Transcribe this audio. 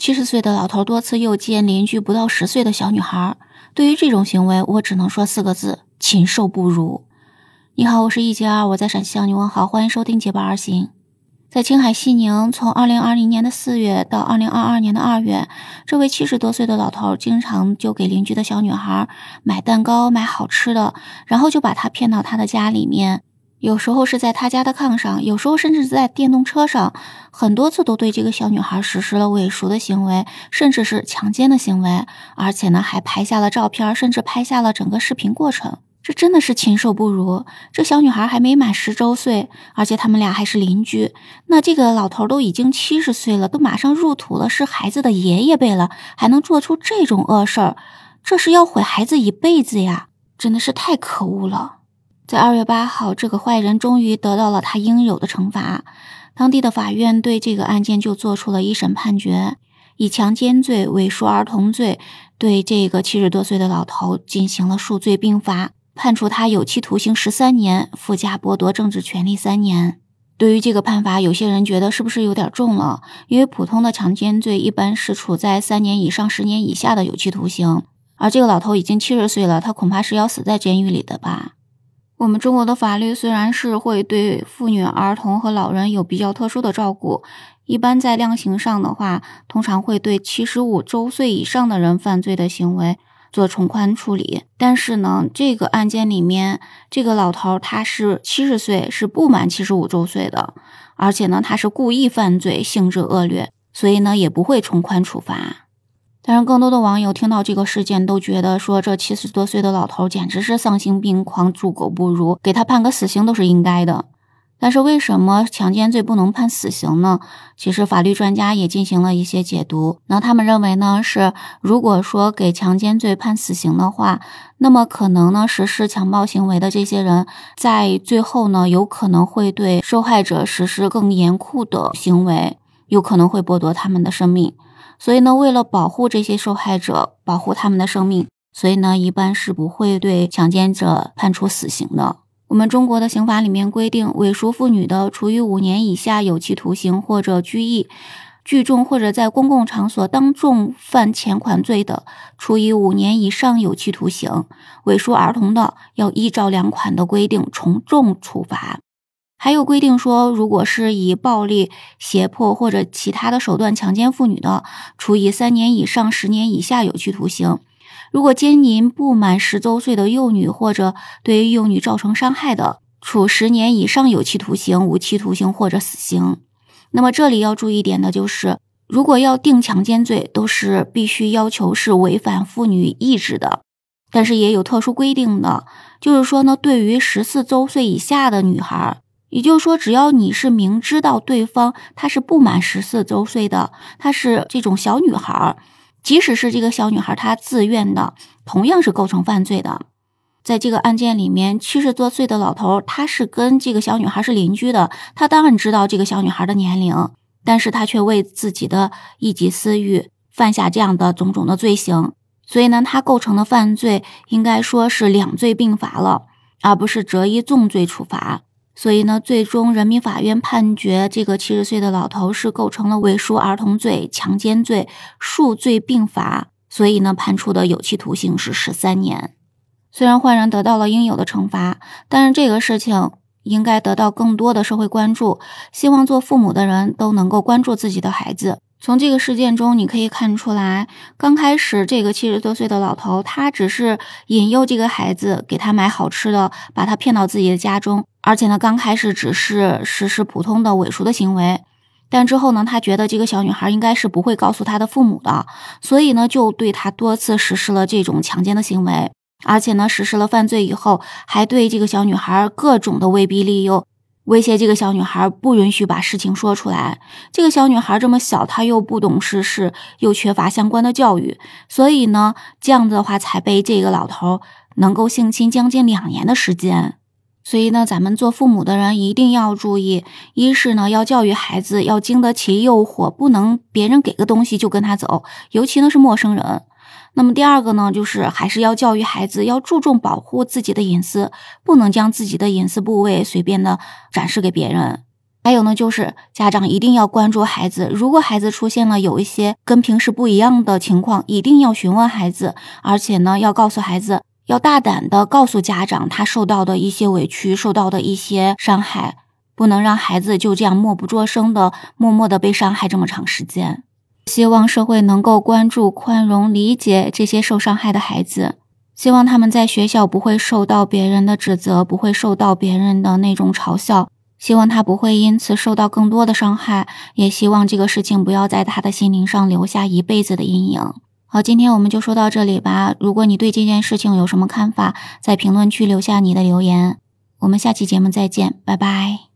七十岁的老头多次诱奸邻居不到十岁的小女孩，对于这种行为，我只能说四个字：禽兽不如。你好，我是一杰二，我在陕西向你问好，欢迎收听《结伴而行》。在青海西宁，从二零二零年的四月到二零二二年的二月，这位七十多岁的老头经常就给邻居的小女孩买蛋糕、买好吃的，然后就把她骗到他的家里面。有时候是在他家的炕上，有时候甚至在电动车上，很多次都对这个小女孩实施了猥亵的行为，甚至是强奸的行为，而且呢还拍下了照片，甚至拍下了整个视频过程。这真的是禽兽不如！这小女孩还没满十周岁，而且他们俩还是邻居。那这个老头都已经七十岁了，都马上入土了，是孩子的爷爷辈了，还能做出这种恶事儿，这是要毁孩子一辈子呀！真的是太可恶了。在二月八号，这个坏人终于得到了他应有的惩罚。当地的法院对这个案件就做出了一审判决，以强奸罪、猥亵儿童罪对这个七十多岁的老头进行了数罪并罚。判处他有期徒刑十三年，附加剥夺政治权利三年。对于这个判罚，有些人觉得是不是有点重了？因为普通的强奸罪一般是处在三年以上十年以下的有期徒刑，而这个老头已经七十岁了，他恐怕是要死在监狱里的吧？我们中国的法律虽然是会对妇女、儿童和老人有比较特殊的照顾，一般在量刑上的话，通常会对七十五周岁以上的人犯罪的行为。做从宽处理，但是呢，这个案件里面，这个老头他是七十岁，是不满七十五周岁的，而且呢，他是故意犯罪，性质恶劣，所以呢，也不会从宽处罚。但是，更多的网友听到这个事件，都觉得说这七十多岁的老头简直是丧心病狂，猪狗不如，给他判个死刑都是应该的。但是为什么强奸罪不能判死刑呢？其实法律专家也进行了一些解读。那他们认为呢，是如果说给强奸罪判死刑的话，那么可能呢实施强暴行为的这些人在最后呢，有可能会对受害者实施更严酷的行为，有可能会剥夺他们的生命。所以呢，为了保护这些受害者，保护他们的生命，所以呢，一般是不会对强奸者判处死刑的。我们中国的刑法里面规定，猥亵妇女的，处以五年以下有期徒刑或者拘役；聚众或者在公共场所当众犯钱款罪的，处以五年以上有期徒刑；猥亵儿童的，要依照两款的规定从重处罚。还有规定说，如果是以暴力、胁迫或者其他的手段强奸妇女的，处以三年以上十年以下有期徒刑。如果奸淫不满十周岁的幼女，或者对于幼女造成伤害的，处十年以上有期徒刑、无期徒刑或者死刑。那么这里要注意一点的就是，如果要定强奸罪，都是必须要求是违反妇女意志的。但是也有特殊规定的，就是说呢，对于十四周岁以下的女孩，也就是说，只要你是明知道对方她是不满十四周岁的，她是这种小女孩儿。即使是这个小女孩，她自愿的，同样是构成犯罪的。在这个案件里面，七十多岁的老头，他是跟这个小女孩是邻居的，他当然知道这个小女孩的年龄，但是他却为自己的一己私欲犯下这样的种种的罪行，所以呢，他构成的犯罪应该说是两罪并罚了，而不是择一重罪处罚。所以呢，最终人民法院判决这个七十岁的老头是构成了猥亵儿童罪、强奸罪，数罪并罚。所以呢，判处的有期徒刑是十三年。虽然坏人得到了应有的惩罚，但是这个事情应该得到更多的社会关注。希望做父母的人都能够关注自己的孩子。从这个事件中，你可以看出来，刚开始这个七十多岁的老头，他只是引诱这个孩子，给他买好吃的，把他骗到自己的家中，而且呢，刚开始只是实施普通的猥亵的行为，但之后呢，他觉得这个小女孩应该是不会告诉他的父母的，所以呢，就对他多次实施了这种强奸的行为，而且呢，实施了犯罪以后，还对这个小女孩各种的威逼利诱。威胁这个小女孩不允许把事情说出来。这个小女孩这么小，她又不懂世事，又缺乏相关的教育，所以呢，这样子的话才被这个老头能够性侵将近两年的时间。所以呢，咱们做父母的人一定要注意：一是呢，要教育孩子要经得起诱惑，不能别人给个东西就跟他走，尤其呢是陌生人。那么第二个呢，就是还是要教育孩子要注重保护自己的隐私，不能将自己的隐私部位随便的展示给别人。还有呢，就是家长一定要关注孩子，如果孩子出现了有一些跟平时不一样的情况，一定要询问孩子，而且呢，要告诉孩子，要大胆的告诉家长他受到的一些委屈，受到的一些伤害，不能让孩子就这样默不作声的默默的被伤害这么长时间。希望社会能够关注、宽容、理解这些受伤害的孩子，希望他们在学校不会受到别人的指责，不会受到别人的那种嘲笑。希望他不会因此受到更多的伤害，也希望这个事情不要在他的心灵上留下一辈子的阴影。好，今天我们就说到这里吧。如果你对这件事情有什么看法，在评论区留下你的留言。我们下期节目再见，拜拜。